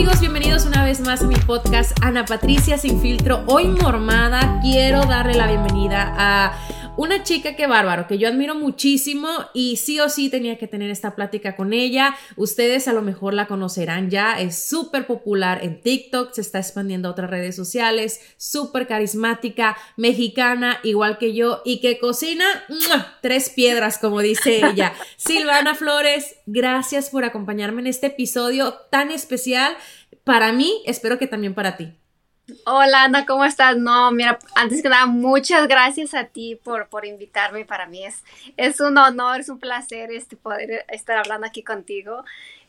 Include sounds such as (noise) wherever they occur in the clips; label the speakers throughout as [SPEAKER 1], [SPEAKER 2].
[SPEAKER 1] Amigos, bienvenidos una vez más a mi podcast Ana Patricia Sin Filtro. Hoy mormada quiero darle la bienvenida a una chica que bárbaro, que yo admiro muchísimo y sí o sí tenía que tener esta plática con ella. Ustedes a lo mejor la conocerán ya, es súper popular en TikTok, se está expandiendo a otras redes sociales, súper carismática, mexicana, igual que yo, y que cocina ¡mua! tres piedras, como dice ella. (laughs) Silvana Flores, gracias por acompañarme en este episodio tan especial para mí, espero que también para ti.
[SPEAKER 2] Hola Ana, ¿cómo estás? No, mira, antes que nada, muchas gracias a ti por, por invitarme. Para mí es, es un honor, es un placer este, poder estar hablando aquí contigo.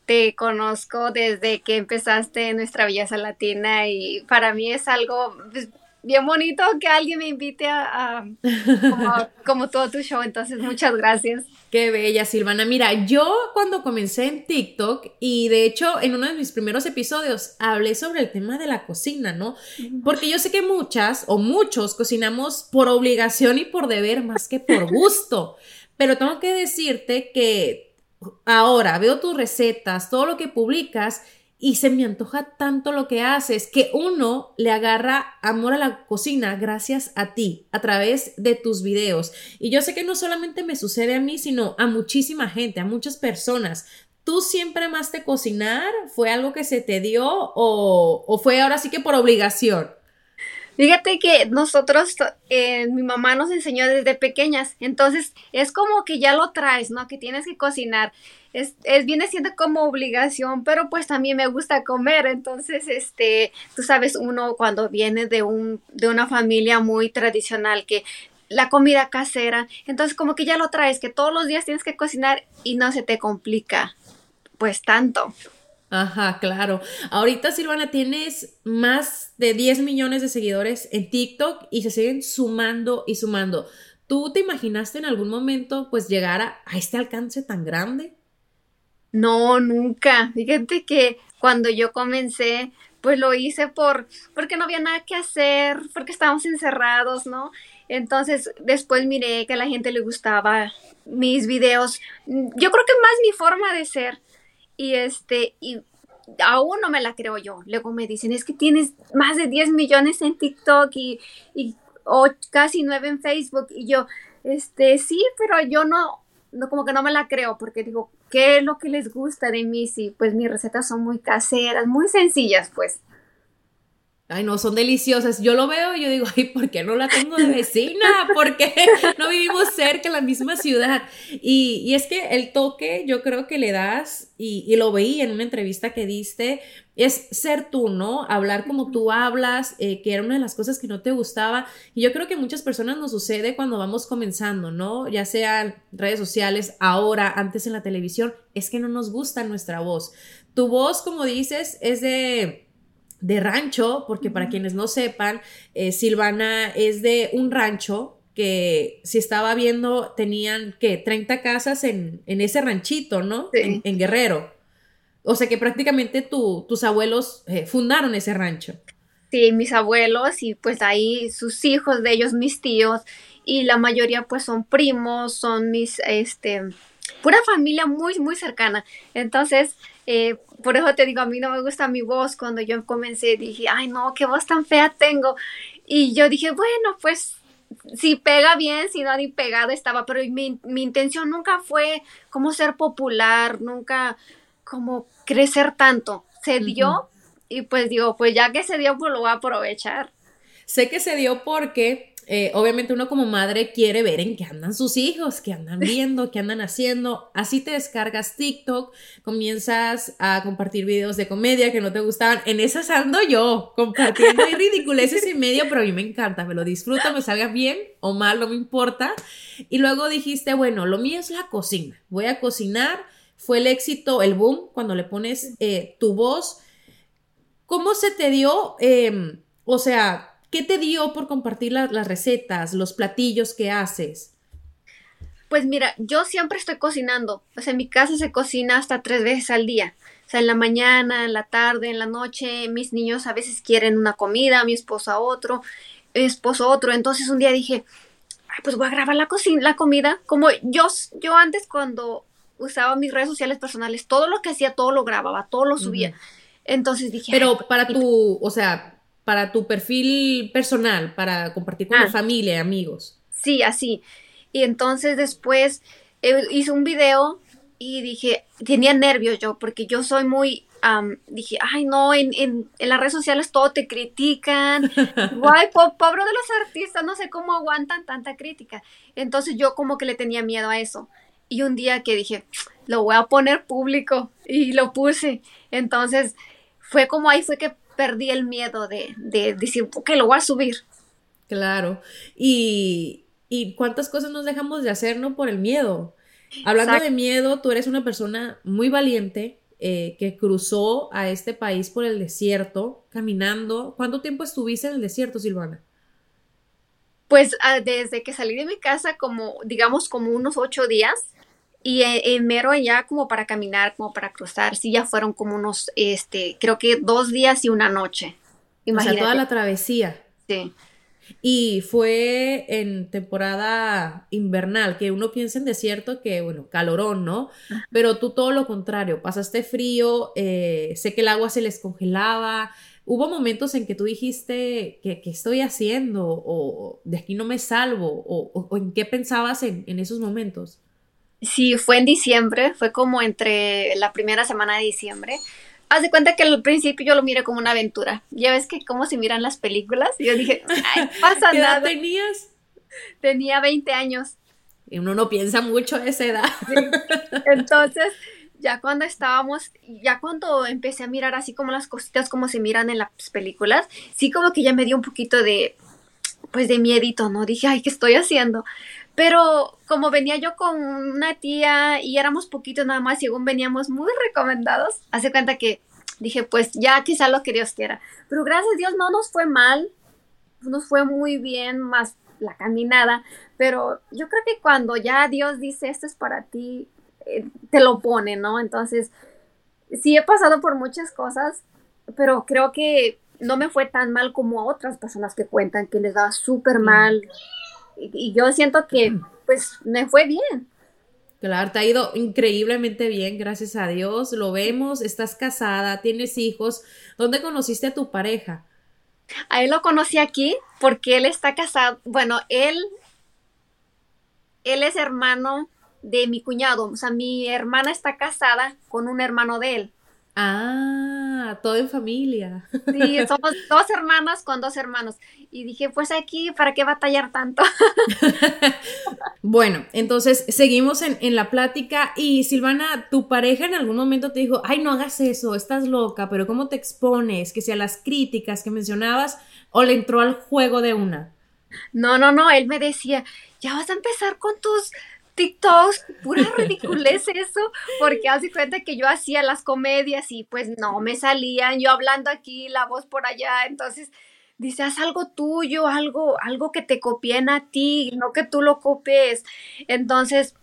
[SPEAKER 2] Te conozco desde que empezaste nuestra belleza latina y para mí es algo pues, bien bonito que alguien me invite a, a como, (laughs) como todo tu show. Entonces, muchas gracias.
[SPEAKER 1] Qué bella, Silvana. Mira, yo cuando comencé en TikTok y de hecho en uno de mis primeros episodios hablé sobre el tema de la cocina, ¿no? Porque yo sé que muchas o muchos cocinamos por obligación y por deber más que por gusto. Pero tengo que decirte que ahora veo tus recetas, todo lo que publicas y se me antoja tanto lo que haces que uno le agarra amor a la cocina gracias a ti, a través de tus videos. Y yo sé que no solamente me sucede a mí, sino a muchísima gente, a muchas personas. ¿Tú siempre amaste cocinar? ¿Fue algo que se te dio o, fue ahora sí que por obligación?
[SPEAKER 2] Fíjate que nosotros, eh, mi mamá nos enseñó desde pequeñas, entonces es como que ya lo traes, ¿no? Que tienes que cocinar. Es, es, viene siendo como obligación, pero pues también me gusta comer, entonces, este, tú sabes, uno cuando viene de un, de una familia muy tradicional que la comida casera, entonces como que ya lo traes, que todos los días tienes que cocinar y no se te complica, pues tanto.
[SPEAKER 1] Ajá, claro. Ahorita, Silvana, tienes más de 10 millones de seguidores en TikTok y se siguen sumando y sumando. ¿Tú te imaginaste en algún momento pues llegar a, este alcance tan grande?
[SPEAKER 2] No, nunca. Fíjate que cuando yo comencé, pues lo hice por porque no había nada que hacer, porque estábamos encerrados, ¿no? Entonces, después miré que a la gente le gustaba mis videos. Yo creo que más mi forma de ser y este, y aún no me la creo yo. Luego me dicen, es que tienes más de 10 millones en TikTok y, y casi 9 en Facebook. Y yo, este, sí, pero yo no, no, como que no me la creo, porque digo, ¿qué es lo que les gusta de mí? Sí, pues mis recetas son muy caseras, muy sencillas, pues.
[SPEAKER 1] Ay, no, son deliciosas. Yo lo veo y yo digo, ay, ¿por qué no la tengo de vecina? ¿Por qué no vivimos cerca en la misma ciudad? Y, y es que el toque, yo creo que le das, y, y, lo veí en una entrevista que diste, es ser tú, ¿no? Hablar como tú hablas, eh, que era una de las cosas que no te gustaba. Y yo creo que muchas personas nos sucede cuando vamos comenzando, ¿no? Ya sean redes sociales, ahora, antes en la televisión, es que no nos gusta nuestra voz. Tu voz, como dices, es de de rancho, porque para quienes no sepan, eh, Silvana es de un rancho que si estaba viendo tenían que 30 casas en, en, ese ranchito, ¿no?
[SPEAKER 2] Sí.
[SPEAKER 1] En, en, Guerrero. O sea que prácticamente tu, tus abuelos eh, fundaron ese rancho.
[SPEAKER 2] Sí, mis abuelos y pues ahí sus hijos de ellos, mis tíos, y la mayoría pues son primos, son mis, este, pura familia muy, muy cercana. Entonces, eh, por eso te digo, a mí no me gusta mi voz. Cuando yo comencé dije, ay no, qué voz tan fea tengo. Y yo dije, bueno, pues si pega bien, si no ni pegado estaba, pero mi, mi intención nunca fue como ser popular, nunca como crecer tanto. Se dio y pues digo, pues ya que se dio, pues lo voy a aprovechar.
[SPEAKER 1] Sé que se dio porque eh, obviamente uno como madre quiere ver en qué andan sus hijos, qué andan (laughs) viendo, qué andan haciendo. Así te descargas TikTok, comienzas a compartir videos de comedia que no te gustaban. En esas ando yo, compartiendo y ridiculeces y medio, pero a mí me encanta, me lo disfruto, me salga bien o mal, no me importa. Y luego dijiste, bueno, lo mío es la cocina, voy a cocinar. Fue el éxito, el boom, cuando le pones eh, tu voz. ¿Cómo se te dio? Em, o sea, ¿Qué te dio por compartir las recetas, los platillos que haces?
[SPEAKER 2] Pues mira, yo siempre estoy cocinando. O sea, en mi casa se cocina hasta tres veces al día. O sea, en la mañana, en la tarde, en la noche. Mis niños a veces quieren una comida, mi esposa otro, mi esposo otro. Entonces un día dije, pues voy a grabar la, cocina, la comida. Como yo, yo antes cuando usaba mis redes sociales personales, todo lo que hacía, todo lo grababa, todo lo subía. Entonces dije...
[SPEAKER 1] Pero para tu, o sea, para tu perfil personal, para compartir con la ah. familia y amigos.
[SPEAKER 2] Sí, así. Y entonces después eh, hice un video y dije, tenía nervios yo, porque yo soy muy, dije, ay no, en, en, en, las redes sociales todo te critican, (laughs) guay, pobre de los artistas, no sé cómo aguantan tanta crítica. Entonces yo como que le tenía miedo a eso. Y un día que dije, lo voy a poner público y lo puse. Entonces fue como ahí fue que perdí el miedo de, decir, ok, lo voy a subir.
[SPEAKER 1] Claro. Y, cuántas cosas nos dejamos de hacer, ¿no? Por el miedo. Hablando de miedo, tú eres una persona muy valiente eh, que cruzó a este país por el desierto, caminando. ¿Cuánto tiempo estuviste en el desierto, Silvana?
[SPEAKER 2] Pues ah, desde que salí de mi casa, como, digamos, como unos ocho días. Y en, mero ya como para caminar, como para cruzar, sí ya fueron como unos, este, creo que dos días y una noche.
[SPEAKER 1] Imagínate. O sea, toda la travesía.
[SPEAKER 2] Sí.
[SPEAKER 1] Y fue en temporada invernal, que uno piensa en desierto que, bueno, calorón, ¿no? Pero tú todo lo contrario, pasaste frío, eh, sé que el agua se les congelaba. ¿Hubo momentos en que tú dijiste, ¿qué, estoy haciendo? O, de aquí no me salvo? ¿O, en qué pensabas en, en esos momentos?
[SPEAKER 2] Sí, fue en diciembre, fue como entre la primera semana de diciembre. Haz de cuenta que al principio yo lo miré como una aventura. Ya ves que cómo se miran las películas. Y yo dije, (laughs) ay, pasa
[SPEAKER 1] ¿Qué
[SPEAKER 2] nada.
[SPEAKER 1] Edad tenías?
[SPEAKER 2] Tenía 20 años.
[SPEAKER 1] Y uno no piensa mucho a esa edad.
[SPEAKER 2] Entonces, ya cuando estábamos, ya cuando empecé a mirar así como las cositas como se miran en las películas, sí como que ya me dio un poquito de, pues de miedito, ¿no? Dije, ay, ¿qué estoy haciendo? Pero como venía yo con una tía y éramos poquitos nada más, según veníamos muy recomendados, hace cuenta que dije, pues ya quizá lo que Dios quiera. Pero gracias a Dios no nos fue mal, nos fue muy bien, más la caminada. Pero yo creo que cuando ya Dios dice esto es para ti, eh, te lo pone, ¿no? Entonces, sí he pasado por muchas cosas, pero creo que no me fue tan mal como a otras personas que cuentan que les daba súper mal y, yo siento que (clears throat) pues me fue bien.
[SPEAKER 1] Claro, te ha ido increíblemente bien, gracias a Dios. Lo vemos, estás casada, tienes hijos. ¿Dónde conociste a tu pareja?
[SPEAKER 2] A él lo conocí aquí porque él está casado. Bueno, él, él es hermano de mi cuñado. O sea, mi hermana está casada con un hermano de él.
[SPEAKER 1] Ah, todo en familia.
[SPEAKER 2] Sí, somos dos hermanas con dos hermanos. Y dije, pues aquí, ¿para qué batallar tanto? (laughs)
[SPEAKER 1] bueno, entonces seguimos en, en, la plática y Silvana, tu pareja en algún momento te dijo, ay, no hagas eso, estás loca, pero ¿cómo te expones? Que sea las críticas que mencionabas o le entró al juego de una.
[SPEAKER 2] No, no, no, él me decía, ya vas a empezar con tus TikToks, pura (laughs) ridiculez eso, porque hace cuenta que yo hacía las comedias y pues no me salían, yo hablando aquí, la voz por allá, entonces dice, haz algo tuyo, algo, algo que te copien a ti, no que tú lo copies. Entonces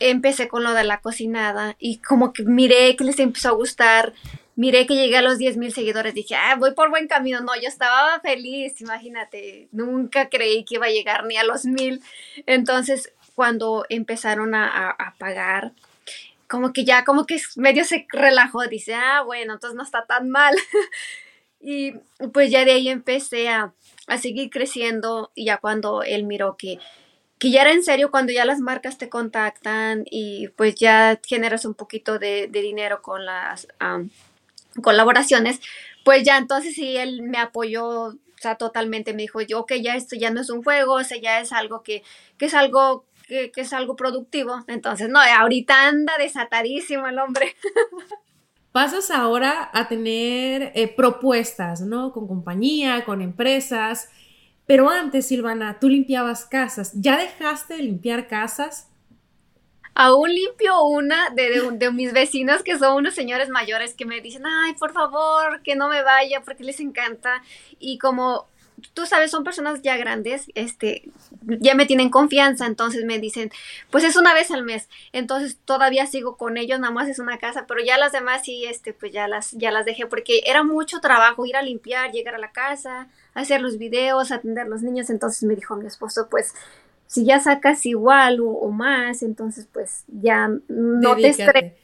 [SPEAKER 2] empecé con lo de la cocinada y como que miré que les empezó a gustar, miré que llegué a los 10 mil seguidores, dije, ah, voy por buen camino. No, yo estaba feliz, imagínate, nunca creí que iba a llegar ni a los mil. Entonces cuando empezaron a, pagar, como que ya como que medio se relajó, dice, ah, bueno, entonces no está tan mal. (laughs) Y pues ya de ahí empecé a, a seguir creciendo y ya cuando él miró que, que ya era en serio, cuando ya las marcas te contactan y pues ya generas un poquito de, de dinero con las am, colaboraciones, pues ya entonces sí, él me apoyó, o sea, totalmente, me dijo, yo, ok, ya esto ya no es un juego, o sea, ya es algo que, que es algo que, que es algo productivo. Entonces, no, ahorita anda desatadísimo el hombre. (laughs)
[SPEAKER 1] Pasas ahora a tener eh, propuestas, ¿no? Con compañía, con empresas. Pero antes, Silvana, tú limpiabas casas. ¿Ya dejaste de limpiar casas?
[SPEAKER 2] Aún limpio una de, de, de mis vecinos que son unos señores mayores que me dicen, ay, por favor, que no me vaya porque les encanta. Y como tú sabes, son personas ya grandes, este, ya me tienen confianza, entonces me dicen, pues es una vez al mes, entonces todavía sigo con ellos, nada más es una casa, pero ya las demás sí, este, pues ya las, ya las dejé, porque era mucho trabajo ir a limpiar, llegar a la casa, hacer los videos, atender a los niños, entonces me dijo mi esposo, pues si ya sacas igual o, o más, entonces pues ya no te estreses.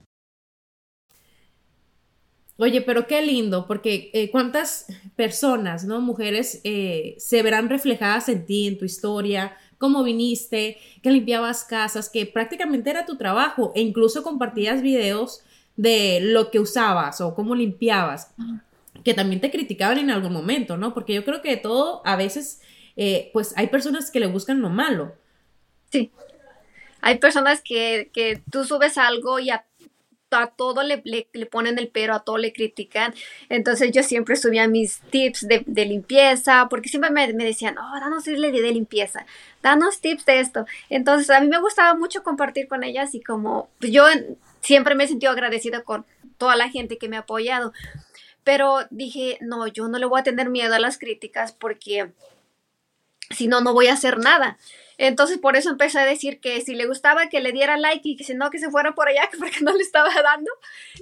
[SPEAKER 1] Oye, pero qué lindo, porque eh, cuántas personas, ¿no? Mujeres eh, se verán reflejadas en ti, en tu historia, cómo viniste, que limpiabas casas, que prácticamente era tu trabajo, e incluso compartías videos de lo que usabas o cómo limpiabas, que también te criticaban en algún momento, ¿no? Porque yo creo que todo, a veces, eh, pues hay personas que le buscan lo malo.
[SPEAKER 2] Sí. Hay personas que, que tú subes algo y a, a todo le, le, ponen el pero, a todo le critican. Entonces yo siempre subía mis tips de, limpieza, porque siempre me, me decían, oh, danos tips de, de limpieza, danos tips de esto. Entonces a mí me gustaba mucho compartir con ellas y como pues, yo siempre me he sentido agradecida con toda la gente que me ha apoyado. Pero dije, no, yo no le voy a tener miedo a las críticas porque si no, no voy a hacer nada. Entonces por eso empecé a decir que si le gustaba que le diera like y que si no que se fuera por allá (laughs) porque no le estaba dando.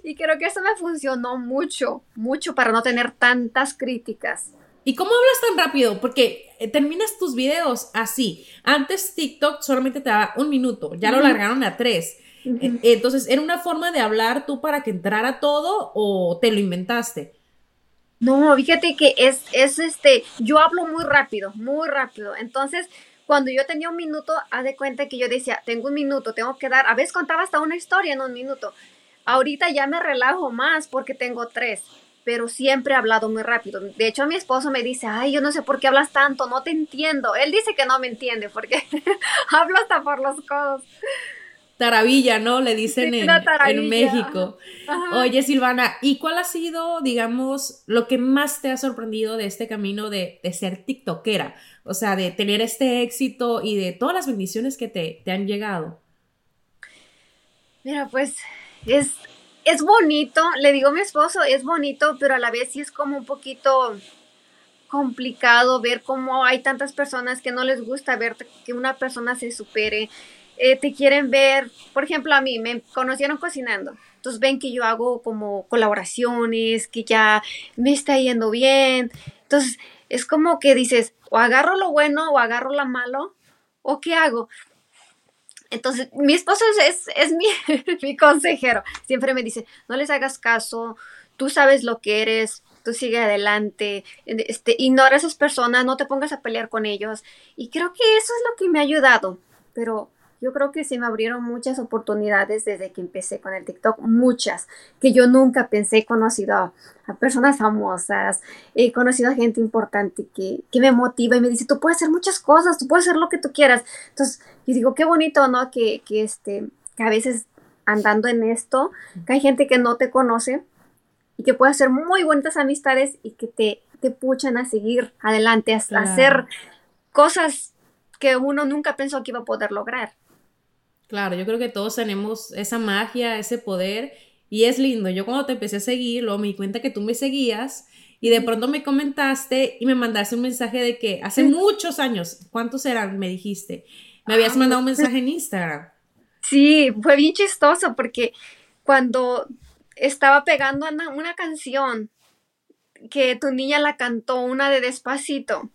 [SPEAKER 2] Y creo que eso me funcionó mucho, mucho para no tener tantas críticas.
[SPEAKER 1] ¿Y cómo hablas tan rápido? Porque eh, terminas tus videos así. Antes TikTok solamente te daba un minuto, ya lo largaron a tres. Eh, Entonces, ¿era una forma de hablar tú para que entrara todo o te lo inventaste?
[SPEAKER 2] No, fíjate que es, es este, yo hablo muy rápido, muy rápido. Entonces, cuando yo tenía un minuto, haz de cuenta que yo decía, tengo un minuto, tengo que dar, a veces contaba hasta una historia en un minuto. Ahorita ya me relajo más porque tengo tres, pero siempre he hablado muy rápido. De hecho, mi esposo me dice, ay, yo no sé por qué hablas tanto, no te entiendo. Él dice que no me entiende porque (laughs) hablo hasta por los codos.
[SPEAKER 1] Taravilla, ¿no? Le dicen
[SPEAKER 2] Sí,
[SPEAKER 1] en, en. México.
[SPEAKER 2] Ajá.
[SPEAKER 1] Oye, Silvana, ¿y cuál ha sido, digamos, lo que más te ha sorprendido de este camino de, de ser TikTokera? O sea, de tener este éxito y de todas las bendiciones que te, te han llegado.
[SPEAKER 2] Mira, pues es, es bonito, le digo a mi esposo, es bonito, pero a la vez sí es como un poquito complicado ver cómo hay tantas personas que no les gusta ver que una persona se supere. Eh, te quieren ver, por ejemplo, a mí me conocieron cocinando. Entonces ven que yo hago como colaboraciones, que ya me está yendo bien. Entonces es como que dices, o agarro lo bueno o agarro lo malo, o qué hago. Entonces, mi esposo es, es, es (laughs) mi, mi consejero. Siempre me dice, no les hagas caso, tú sabes lo que eres, tú sigue adelante, este, ignora a esas personas, no te pongas a pelear con ellos. Y creo que eso es lo que me ha ayudado. Pero Yo creo que se me abrieron muchas oportunidades desde que empecé con el TikTok, muchas, que yo nunca pensé, he conocido a, a personas famosas, he conocido a gente importante que, que me motiva y me dice, tú puedes hacer muchas cosas, tú puedes hacer lo que tú quieras. Entonces, yo digo, qué bonito, ¿no? Que, que, este, que a veces andando en esto, que hay gente que no te conoce y que puede hacer muy bonitas amistades y que te, te puchan a seguir adelante, a, a
[SPEAKER 1] Claro.
[SPEAKER 2] hacer cosas que uno nunca pensó que iba a poder lograr.
[SPEAKER 1] Claro, yo creo que todos tenemos esa magia, ese poder, y es lindo. Yo cuando te empecé a seguir, luego me di cuenta que tú me seguías y de pronto me comentaste y me mandaste un mensaje de que hace muchos años, ¿cuántos eran? Me dijiste. Me habías
[SPEAKER 2] Ah,
[SPEAKER 1] mandado un mensaje en Instagram.
[SPEAKER 2] Sí, fue bien chistoso porque cuando estaba pegando una, una canción que tu niña la cantó, una de Despacito,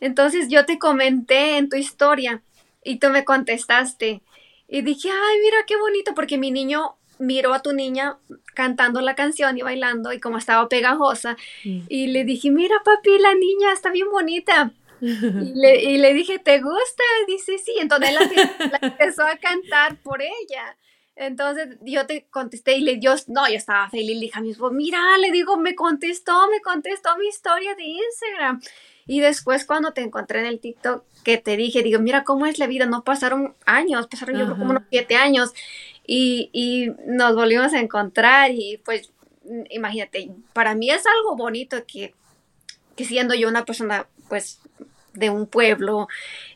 [SPEAKER 2] entonces yo te comenté en tu historia y tú me contestaste y dije, ay, mira qué bonito, porque mi niño miró a tu niña cantando la canción y bailando y como estaba pegajosa
[SPEAKER 1] Mm.
[SPEAKER 2] y le dije, mira papi, la niña está bien bonita. Y le, y le dije, ¿te gusta? Dice, sí. Entonces la, la (laughs) empezó a cantar por ella. Entonces yo te contesté y le dio, no, yo estaba feliz, le dije a mi esposo, mira, le digo, me contestó, me contestó mi historia de Instagram. Y después cuando te encontré en el TikTok, que te dije, digo, mira cómo es la vida, no pasaron años, pasaron yo creo como unos siete años. Y, y nos volvimos a encontrar y pues imagínate, para mí es algo bonito que, que siendo yo una persona pues de un pueblo,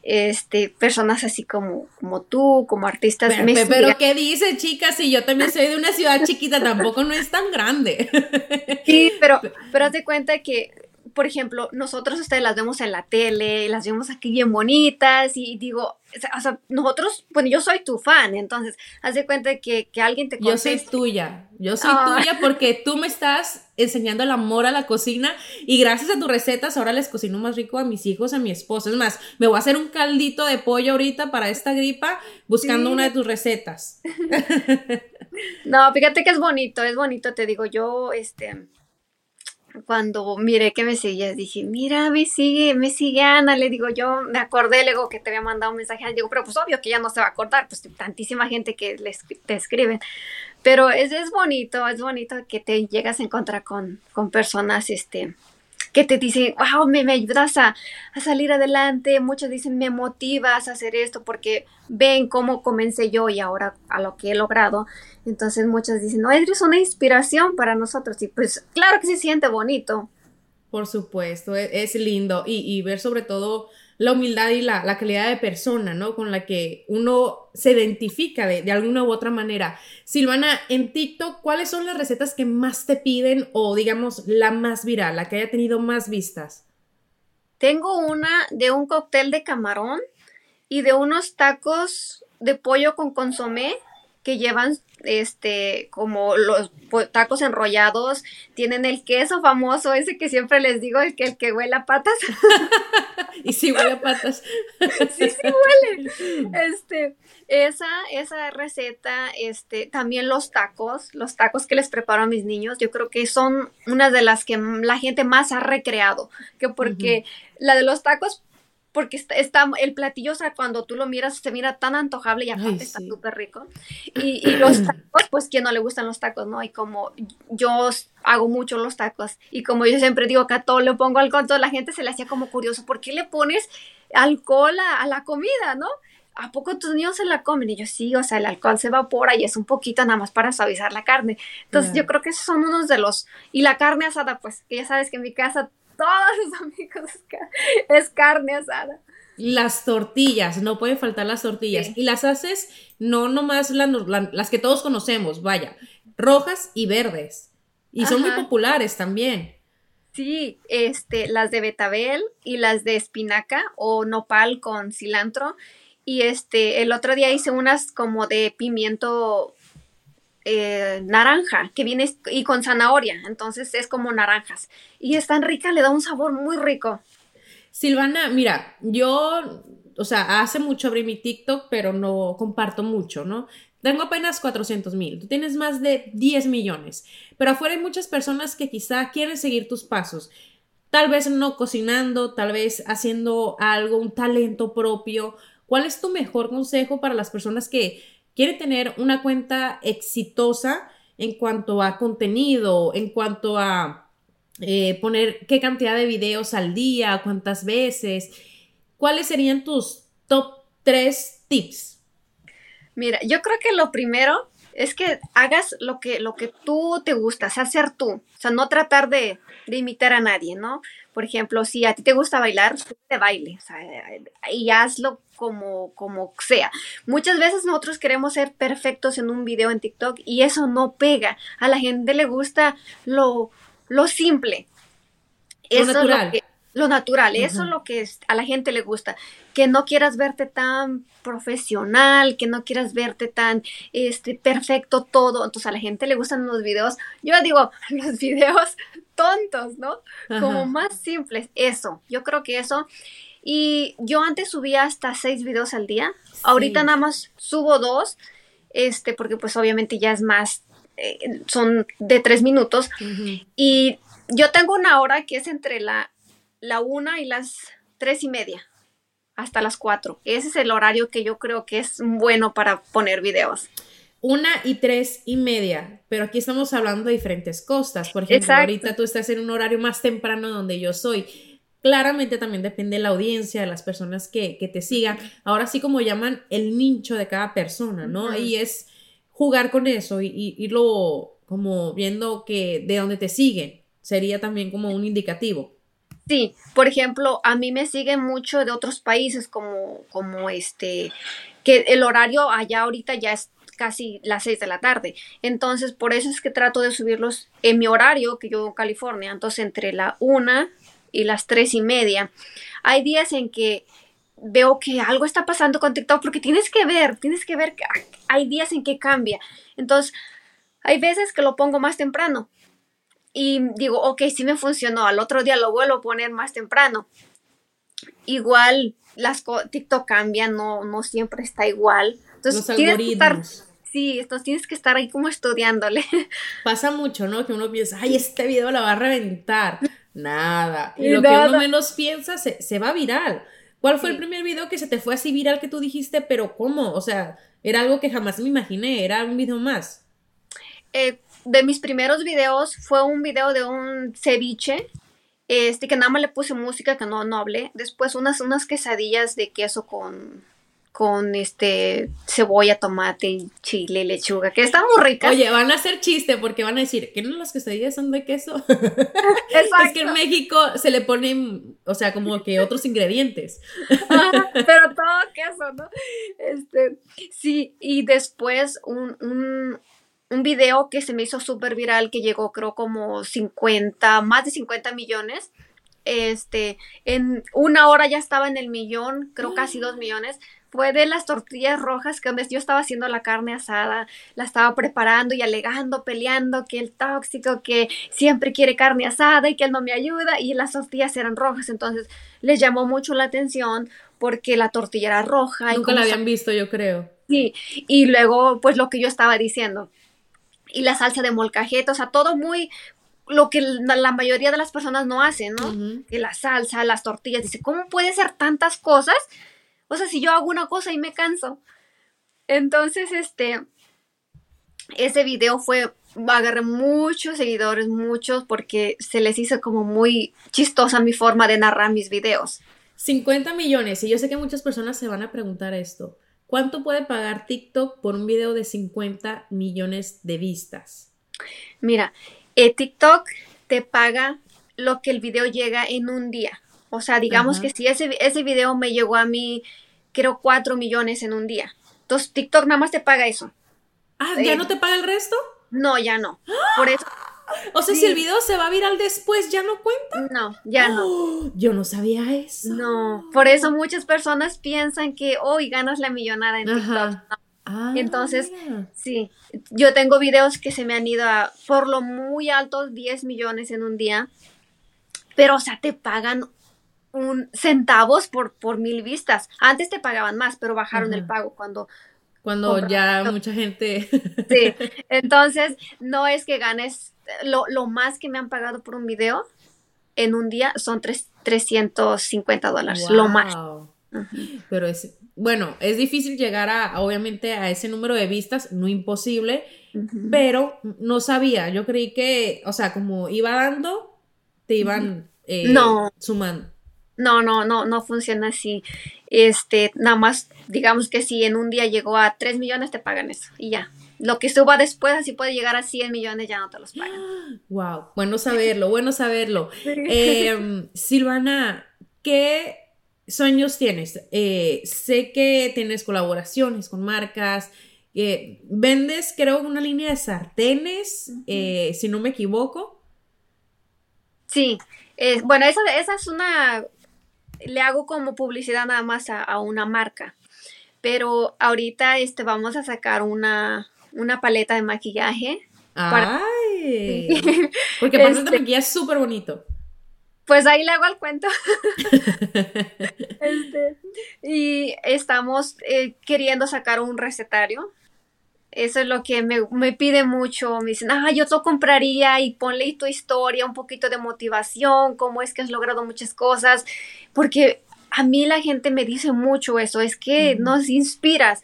[SPEAKER 2] este, personas así como, como tú, como artistas,
[SPEAKER 1] Pero, pero. ¿qué dices, chicas? Si yo también soy de una ciudad chiquita, tampoco no es tan grande. (laughs)
[SPEAKER 2] Sí, pero, pero haz de cuenta que, por ejemplo, nosotros ustedes las vemos en la tele, las vemos aquí bien bonitas y digo, o sea, nosotros, bueno, yo soy tu fan, entonces, haz de cuenta que, que alguien te
[SPEAKER 1] Yo soy
[SPEAKER 2] conteste.
[SPEAKER 1] tuya, yo soy
[SPEAKER 2] Ah.
[SPEAKER 1] tuya porque tú me estás enseñando el amor a la cocina y gracias a tus recetas ahora les cocino más rico a mis hijos, a mi esposo. Es más, me voy a hacer un caldito de pollo ahorita para esta gripa buscando
[SPEAKER 2] Sí.
[SPEAKER 1] una de tus recetas. (laughs)
[SPEAKER 2] No, fíjate que es bonito, es bonito, te digo, yo, este, cuando miré que me seguías, dije, mira, me sigue, me sigue Ana, le digo, yo me acordé luego que te había mandado un mensaje, digo, pero pues obvio que ya no se va a acordar, pues tantísima gente que les, te escriben, pero es, es bonito, es bonito que te llegas a encontrar con, con personas, este, que te dicen, wow, me, me ayudas a, a salir adelante, muchos dicen, me motivas a hacer esto porque ven cómo comencé yo y ahora a lo que he logrado. Entonces muchos dicen, no, eres una inspiración para nosotros. Y pues claro que se siente bonito.
[SPEAKER 1] Por supuesto, e- es, lindo y, y ver sobre todo la humildad y la, la calidad de persona, ¿no? Con la que uno se identifica de, de alguna u otra manera. Silvana, en TikTok, ¿cuáles son las recetas que más te piden o digamos la más viral, la que haya tenido más vistas?
[SPEAKER 2] Tengo una de un cóctel de camarón y de unos tacos de pollo con consomé que llevan este como los tacos enrollados, tienen el queso famoso ese que siempre les digo, el que el que huele a patas. (laughs)
[SPEAKER 1] Y si huele a patas. (laughs)
[SPEAKER 2] sí, sí huele. Este, esa, esa receta, este, también los tacos, los tacos que les preparo a mis niños, yo creo que son una de las que la gente más ha recreado, que porque la de los tacos, porque está, está- el platillo, o sea, cuando tú lo miras, se mira tan antojable y aparte
[SPEAKER 1] Ay,
[SPEAKER 2] está súper rico. Y, y los tacos, pues, quien no le gustan los tacos, ¿no? Y como yo hago mucho los tacos, y como yo siempre digo que a todo le pongo alcohol, toda la gente se le hacía como curioso, ¿por qué le pones alcohol a, a la comida, no? ¿A poco tus niños se la comen? Y yo sí, o sea, el alcohol se evapora y es un poquito nada más para suavizar la carne. Entonces yo creo que esos son unos de los... Y la carne asada, pues, que ya sabes que en mi casa todos los amigos es ca- es carne asada.
[SPEAKER 1] Las tortillas, no pueden faltar las tortillas.
[SPEAKER 2] Sí.
[SPEAKER 1] Y las haces no nomás la- la- las que todos conocemos, vaya, rojas y verdes. Y son muy populares también.
[SPEAKER 2] Sí, este, las de betabel y las de espinaca o nopal con cilantro. Y este, el otro día hice unas como de pimiento eh, naranja, que viene y con zanahoria, entonces es como naranjas. Y es tan rica, le da un sabor muy rico.
[SPEAKER 1] Silvana, mira, yo, o sea, hace mucho abrí mi TikTok, pero no comparto mucho, ¿no? Tengo apenas 400 mil, tú tienes más de 10 millones, pero afuera hay muchas personas que quizá quieren seguir tus pasos, tal vez no cocinando, tal vez haciendo algo, un talento propio, ¿cuál es tu mejor consejo para las personas que quieren tener una cuenta exitosa en cuanto a contenido, en cuanto a eh, poner qué cantidad de videos al día, cuántas veces? ¿Cuáles serían tus top tres tips?
[SPEAKER 2] Mira, yo creo que lo primero es que hagas lo que, lo que tú te gusta, o sea, ser tú, o sea, no tratar de, de imitar a nadie, ¿no? Por ejemplo, si a ti te gusta bailar, pues, te baile, o sea, y hazlo como, como sea. Muchas veces nosotros queremos ser perfectos en un video en TikTok y eso no pega. A la gente le gusta lo, lo simple.
[SPEAKER 1] Lo
[SPEAKER 2] Eso es lo que, lo natural, eso es lo que es- a la gente le gusta. Que no quieras verte tan profesional, que no quieras verte tan este, perfecto todo. Entonces a la gente le gustan los videos, yo digo, (laughs) los videos tontos, ¿no? Como más simples. Eso, yo creo que eso. Y yo antes subía hasta seis videos al día. Ahorita nada más subo dos, este, porque pues obviamente ya es más, eh, son de tres minutos. Y yo tengo una hora que es entre la, la una y las tres y media, hasta las cuatro. Ese es el horario que yo creo que es bueno para poner videos.
[SPEAKER 1] Una y tres y media, pero aquí estamos hablando de diferentes costas. Por ejemplo,
[SPEAKER 2] Exacto.
[SPEAKER 1] ahorita tú estás en un horario más temprano donde yo soy. Claramente también depende de la audiencia, de las personas que, que te sigan. Ahora sí como llaman el nicho de cada persona, ¿no? Y es jugar con eso y, y irlo como viendo que de dónde te siguen. Sería también como un indicativo.
[SPEAKER 2] Sí, por ejemplo, a mí me siguen mucho de otros países como, como este, que el horario allá ahorita ya es casi las 6 de la tarde. Entonces, por eso es que trato de subirlos en mi horario, que yo en California. Entonces, entre la una y las tres y media. Hay días en que veo que algo está pasando con TikTok porque tienes que ver, tienes que ver que hay días en que cambia. Entonces, hay veces que lo pongo más temprano y digo, ok, sí me funcionó, al otro día lo vuelvo a poner más temprano. Igual las TikTok cambian, no, no siempre está igual. Entonces,
[SPEAKER 1] Los
[SPEAKER 2] tienes que estar, sí, entonces tienes que estar ahí como estudiándole. (laughs)
[SPEAKER 1] Pasa mucho, ¿no? Que uno piensa, ay, este video la va a reventar. Nada. Y lo que
[SPEAKER 2] nada.
[SPEAKER 1] uno menos piensa se, se va viral. ¿Cuál fue el
[SPEAKER 2] Sí.
[SPEAKER 1] primer video que se te fue así viral que tú dijiste, pero cómo? O sea, era algo que jamás me imaginé, era un video más.
[SPEAKER 2] Eh, de mis primeros videos fue un video de un ceviche, este, que nada más le puse música, que no, no hablé. Después unas, unas quesadillas de queso con, con este, cebolla, tomate, chile, lechuga, que están muy ricas.
[SPEAKER 1] Oye, van a hacer chiste porque van a decir, ¿que no las quesadillas son de queso? (laughs) Es que en México se le ponen, o sea, como que otros ingredientes.
[SPEAKER 2] Ajá, (laughs) pero todo queso, ¿no? Este, sí, y después un, un, un video que se me hizo súper viral, que llegó creo como 50, más de 50 millones. Este, en una hora ya estaba en el millón, creo casi dos millones. Fue de las tortillas rojas que donde yo estaba haciendo la carne asada, la estaba preparando y alegando, peleando que el tóxico, que siempre quiere carne asada y que él no me ayuda y las tortillas eran rojas. Entonces les llamó mucho la atención porque la tortilla era roja. y
[SPEAKER 1] Nunca la habían visto, yo creo.
[SPEAKER 2] Sí, y luego, pues lo que yo estaba diciendo. Y la salsa de molcajete, o sea, todo muy. Lo que la, la mayoría de las personas no hacen, ¿no? Que la salsa, las tortillas. Dice, ¿cómo puede ser tantas cosas? O sea, si yo hago una cosa y me canso. Entonces, este. Ese video fue. Agarré muchos seguidores, muchos, porque se les hizo como muy chistosa mi forma de narrar mis videos.
[SPEAKER 1] 50 millones, y yo sé que muchas personas se van a preguntar esto. ¿Cuánto puede pagar TikTok por un video de 50 millones de vistas?
[SPEAKER 2] Mira, eh, TikTok te paga lo que el video llega en un día. O sea, digamos
[SPEAKER 1] Ajá.
[SPEAKER 2] que si ese, ese video me llegó a mí, creo, 4 millones en un día. Entonces, TikTok nada más te paga eso.
[SPEAKER 1] Ah,
[SPEAKER 2] Eh.
[SPEAKER 1] ¿ya no te paga el resto?
[SPEAKER 2] No, ya no. Por eso,
[SPEAKER 1] O sea,
[SPEAKER 2] Sí.
[SPEAKER 1] si el video se va viral después, ¿ya no cuenta?
[SPEAKER 2] no, ya no. (gasps)
[SPEAKER 1] Yo no sabía eso.
[SPEAKER 2] No, por eso muchas personas piensan que hoy ganas la millonada en TikTok.
[SPEAKER 1] Ah,
[SPEAKER 2] Entonces. Sí, yo tengo videos que se me han ido a, por lo muy alto, 10 millones en un día, pero o sea, te pagan un centavos por, por mil vistas. Antes te pagaban más, pero bajaron el pago cuando...
[SPEAKER 1] cuando ya mucha gente...
[SPEAKER 2] Sí, (laughs) entonces no es que ganes, lo, lo más que me han pagado por un video en un día son tres, 350 dólares, lo más.
[SPEAKER 1] Wow. Pero es, bueno, es difícil llegar a, obviamente, a ese número de vistas, no imposible, pero no sabía. Yo creí que, o sea, como iba dando, te iban eh,
[SPEAKER 2] No.
[SPEAKER 1] sumando.
[SPEAKER 2] No, no, no, no funciona así. Este, nada más, digamos que si en un día llegó a 3 millones, te pagan eso y ya. Lo que suba después, así puede llegar a 100 millones, ya no te los pagan. (gasps)
[SPEAKER 1] Wow, bueno saberlo, bueno saberlo. (laughs) Em, Silvana, ¿qué sueños tienes? Eh, sé que tienes colaboraciones con marcas. eh, vendes, creo, una línea de sartenes, eh, si no me equivoco.
[SPEAKER 2] Sí, bueno, esa, esa es una, le hago como publicidad nada más a, a una marca, pero ahorita este, vamos a sacar una, una paleta de maquillaje. Para-
[SPEAKER 1] Ay, (laughs) porque aparte
[SPEAKER 2] Este-
[SPEAKER 1] de maquillaje es súper bonito.
[SPEAKER 2] Pues ahí le hago el cuento. (laughs) Este, y estamos eh, queriendo sacar un recetario. Eso es lo que me, me pide mucho. Me dicen, ah, yo te compraría y ponle tu historia, un poquito de motivación, cómo es que has logrado muchas cosas. Porque a mí la gente me dice mucho eso, es que nos inspiras.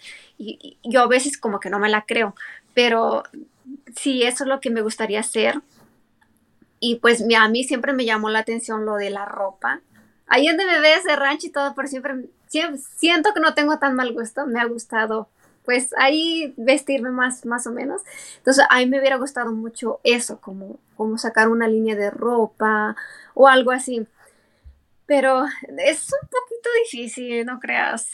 [SPEAKER 2] Yo a veces como que no me la creo, pero sí, eso es lo que me gustaría hacer. Y pues a mí siempre me llamó la atención lo de la ropa. Ahí donde me ves de rancho y todo, pero siempre, siempre siento que no tengo tan mal gusto. Me ha gustado, pues ahí vestirme más, más o menos. Entonces, a mí me hubiera gustado mucho eso, como, como sacar una línea de ropa o algo así. Pero es un poquito difícil, no creas.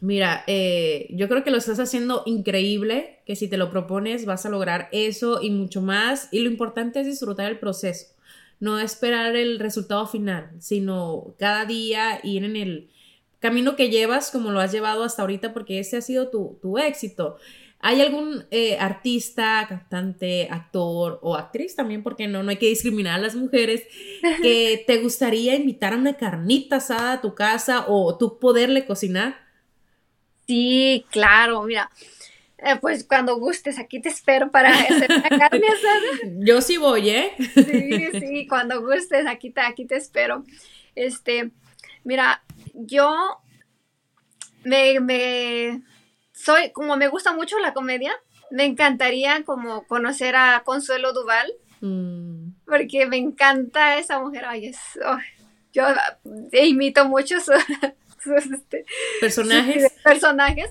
[SPEAKER 1] Mira, eh, yo creo que lo estás haciendo increíble, que si te lo propones vas a lograr eso y mucho más. Y lo importante es disfrutar el proceso, no esperar el resultado final, sino cada día ir en el camino que llevas como lo has llevado hasta ahorita, porque ese ha sido tu, tu éxito. ¿Hay algún eh, artista, cantante, actor o actriz también, porque no, no hay que discriminar a las mujeres, (laughs) que te gustaría invitar a una carnita asada a tu casa o tú poderle cocinar?
[SPEAKER 2] Sí, claro, mira. eh, pues cuando gustes, aquí te espero para (laughs) hacer una carne asada.
[SPEAKER 1] Yo sí voy, ¿eh?
[SPEAKER 2] Sí, sí, cuando gustes, aquí te, aquí te espero. Este, mira, yo me, me, soy, como me gusta mucho la comedia, me encantaría como conocer a Consuelo Duval,
[SPEAKER 1] Mm,
[SPEAKER 2] porque me encanta esa mujer. Ay, es, oh, yo imito mucho su- sus, este,
[SPEAKER 1] personajes.
[SPEAKER 2] sus personajes,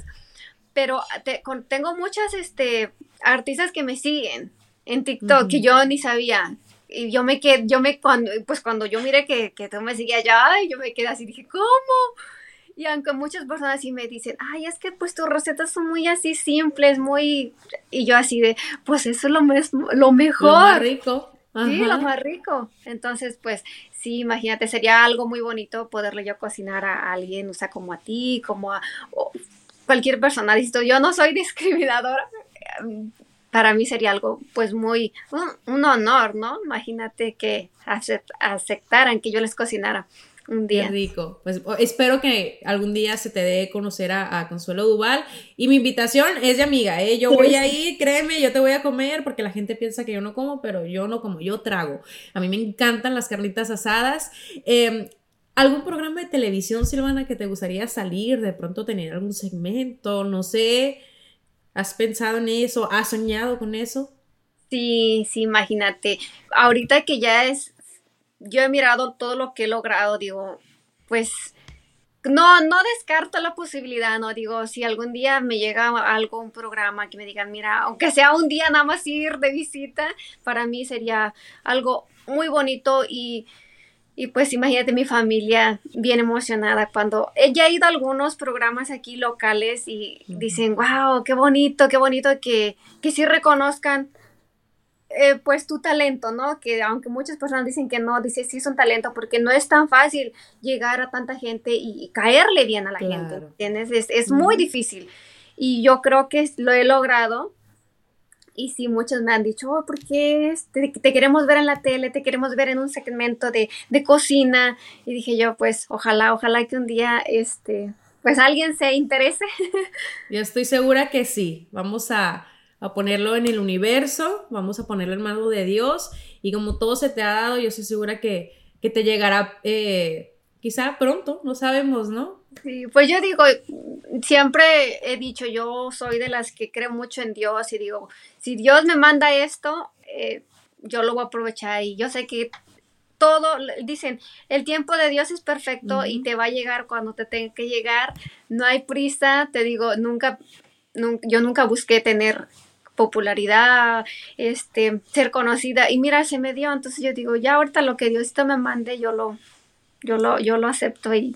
[SPEAKER 2] pero te- con- tengo muchas este, artistas que me siguen en TikTok que yo ni sabía. Y yo me quedé, yo me, cuando, pues cuando yo miré que, que tú me seguías ya, yo me quedé así, dije, ¿cómo? Y aunque muchas personas sí me dicen, ay, es que pues tus recetas son muy así simples, muy... Y yo así de, pues eso es lo, mes- lo
[SPEAKER 1] Lo más
[SPEAKER 2] mejor.
[SPEAKER 1] rico.
[SPEAKER 2] Sí,
[SPEAKER 1] Ajá.
[SPEAKER 2] lo más rico. Entonces, pues, sí, imagínate, sería algo muy bonito poderle yo cocinar a alguien, o sea, como a ti, como a cualquier persona. Yo no soy (laughs) discriminadora. em, Para mí sería algo, pues, muy, un, un honor, ¿no? Imagínate que acep- aceptaran que yo les cocinara un
[SPEAKER 1] Qué
[SPEAKER 2] día.
[SPEAKER 1] rico. Pues espero que algún día se te dé conocer a, a Consuelo Duval. Y mi invitación es de amiga, ¿eh? Yo voy a ir, créeme, yo te voy a comer porque la gente piensa que yo no como, pero yo no como, yo trago. A mí me encantan las carnitas asadas. Eh, ¿Algún programa de televisión, Silvana, que te gustaría salir, de pronto tener algún segmento? No sé. ¿Has pensado en eso? ¿Has soñado con eso?
[SPEAKER 2] Sí, sí, imagínate. Ahorita que ya es, yo he mirado todo lo que he logrado, digo, pues no, no descarto la posibilidad, no digo, si algún día me llega algo, un programa que me digan, mira, aunque sea un día nada más ir de visita, para mí sería algo muy bonito y, y pues imagínate mi familia bien emocionada cuando ella ha ido a algunos programas aquí locales y dicen, wow, qué bonito, qué bonito que, que sí reconozcan eh, pues tu talento, ¿no? Que aunque muchas personas dicen que no, dice sí es un talento porque no es tan fácil llegar a tanta gente y, y caerle bien a la gente. ¿entiendes? Es, es muy difícil y yo creo que lo he logrado y sí, muchos me han dicho, oh, ¿por qué este, te queremos ver en la tele, te queremos ver en un segmento de, de cocina? Y dije yo, pues ojalá, ojalá que un día, este, pues alguien se interese. (laughs)
[SPEAKER 1] Yo estoy segura que sí. Vamos a, a ponerlo en el universo, vamos a ponerlo en manos de Dios y como todo se te ha dado, yo estoy segura que, que te llegará eh, quizá pronto, no sabemos, ¿no?
[SPEAKER 2] Sí, pues yo digo, siempre he dicho, yo soy de las que creo mucho en Dios y digo, si Dios me manda esto, eh, yo lo voy a aprovechar y yo sé que todo, dicen, el tiempo de Dios es perfecto y te va a llegar cuando te tenga que llegar, no hay prisa, te digo, nunca, yo nunca busqué tener popularidad, este, ser conocida. Y mira, se me dio, entonces yo digo, ya ahorita lo que Diosito me mande, yo lo, yo lo, yo lo acepto y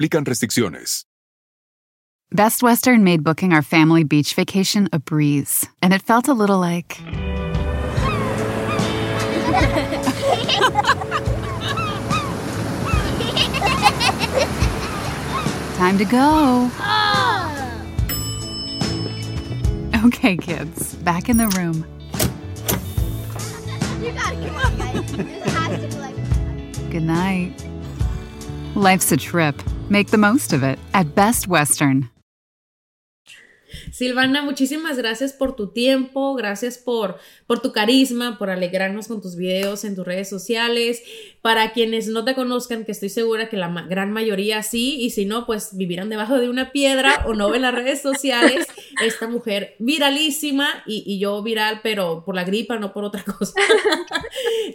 [SPEAKER 3] aplican restricciones.
[SPEAKER 4] Best Western made booking our family beach vacation a breeze, and it felt a little like. Time to go. Oh. Okay, kids, back in the room.
[SPEAKER 5] You gotta come on, guys. This has to be like.
[SPEAKER 4] Good night. Life's a trip. Make the most of it at Best Western.
[SPEAKER 1] Silvana, muchísimas gracias por tu tiempo, gracias por, por tu carisma, por alegrarnos con tus videos en tus redes sociales. Para quienes no te conozcan, que estoy segura que la ma- gran mayoría sí, y si no, pues vivirán debajo de una piedra o no ven las redes sociales. (laughs) Esta mujer viralísima y, y yo viral, pero por la gripa, no por otra cosa. (laughs)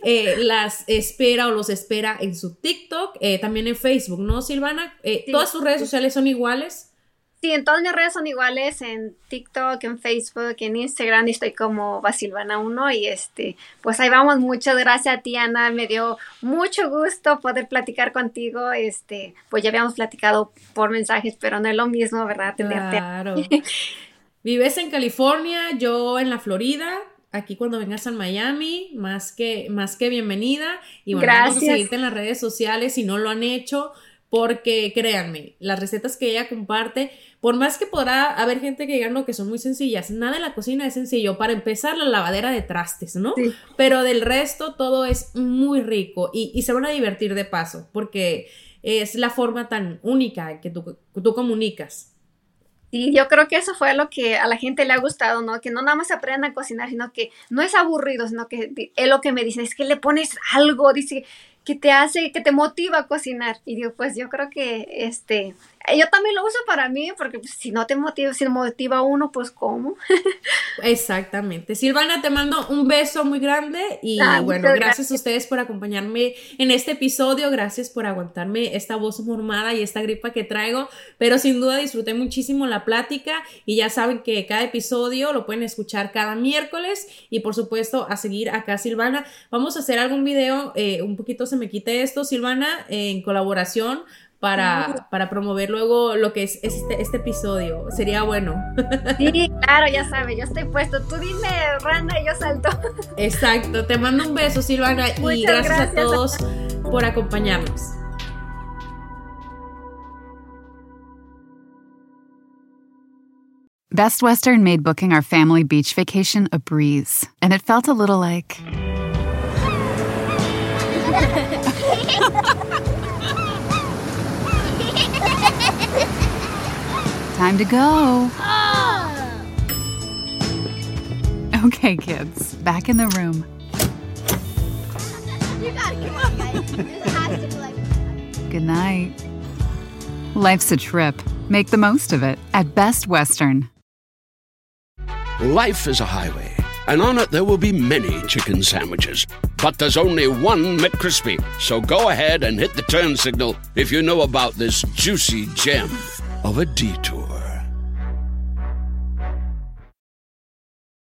[SPEAKER 1] Eh, las espera o los espera en su TikTok, eh, también en Facebook, ¿no, Silvana? Eh,
[SPEAKER 2] Sí.
[SPEAKER 1] ¿Todas tus redes sociales son iguales?
[SPEAKER 2] Sí, en todas mis redes son iguales, en TikTok, en Facebook, en Instagram, y estoy como Basilvana1 y este, pues ahí vamos, muchas gracias a ti, Ana, me dio mucho gusto poder platicar contigo, este, pues ya habíamos platicado por mensajes, pero no es lo mismo, ¿verdad? Tenerte
[SPEAKER 1] Claro. (laughs) Vives en California, yo en la Florida. Aquí cuando vengas a Miami, más que, más que bienvenida. Y bueno, vamos a
[SPEAKER 2] Gracias.
[SPEAKER 1] seguirte en las redes sociales si no lo han hecho, porque créanme, las recetas que ella comparte, por más que podrá haber gente que diga no, que son muy sencillas, nada en la cocina es sencillo. Para empezar, la lavadera de trastes, ¿no?
[SPEAKER 2] Sí.
[SPEAKER 1] Pero del resto todo es muy rico y, y se van a divertir de paso, porque es la forma tan única que tú, tú comunicas.
[SPEAKER 2] Sí, yo creo que eso fue lo que a la gente le ha gustado, ¿no? Que no nada más aprendan a cocinar, sino que no es aburrido, sino que es lo que me dicen, es que le pones algo, dice, que te hace, que te motiva a cocinar. Y digo, pues yo creo que, este, yo también lo uso para mí, porque pues, si no te motiva, si motiva a uno, pues ¿cómo? (laughs)
[SPEAKER 1] Exactamente. Silvana, te mando un beso muy grande y
[SPEAKER 2] Ah,
[SPEAKER 1] bueno, gracias,
[SPEAKER 2] gracias.
[SPEAKER 1] a ustedes por acompañarme en este episodio, gracias por aguantarme esta voz mormada y esta gripa que traigo, pero sin duda disfruté muchísimo la plática y ya saben que cada episodio lo pueden escuchar cada miércoles y por supuesto a seguir acá Silvana. Vamos a hacer algún video, eh, un poquito se me quite esto, Silvana, en colaboración. Para, para promover luego lo que es este, este episodio. Sería bueno. (laughs)
[SPEAKER 2] Sí, claro, ya sabes, yo estoy puesto. Tú dime, Randa, y yo salto.
[SPEAKER 1] Exacto, te mando un beso Silvana y gracias, a todos por acompañarnos.
[SPEAKER 4] Best Western made booking our family beach vacation a breeze, and it felt a little like. (laughs) Time to go. Oh. Okay, kids, back in the room.
[SPEAKER 5] You gotta come on, guys. This has to be like.
[SPEAKER 4] Good night. Life's a trip. Make the most of it at Best Western.
[SPEAKER 6] Life is a highway, and on it there will be many chicken sandwiches. But there's only one McCrispy. So go ahead and hit the turn signal if you know about this juicy gem of a detour.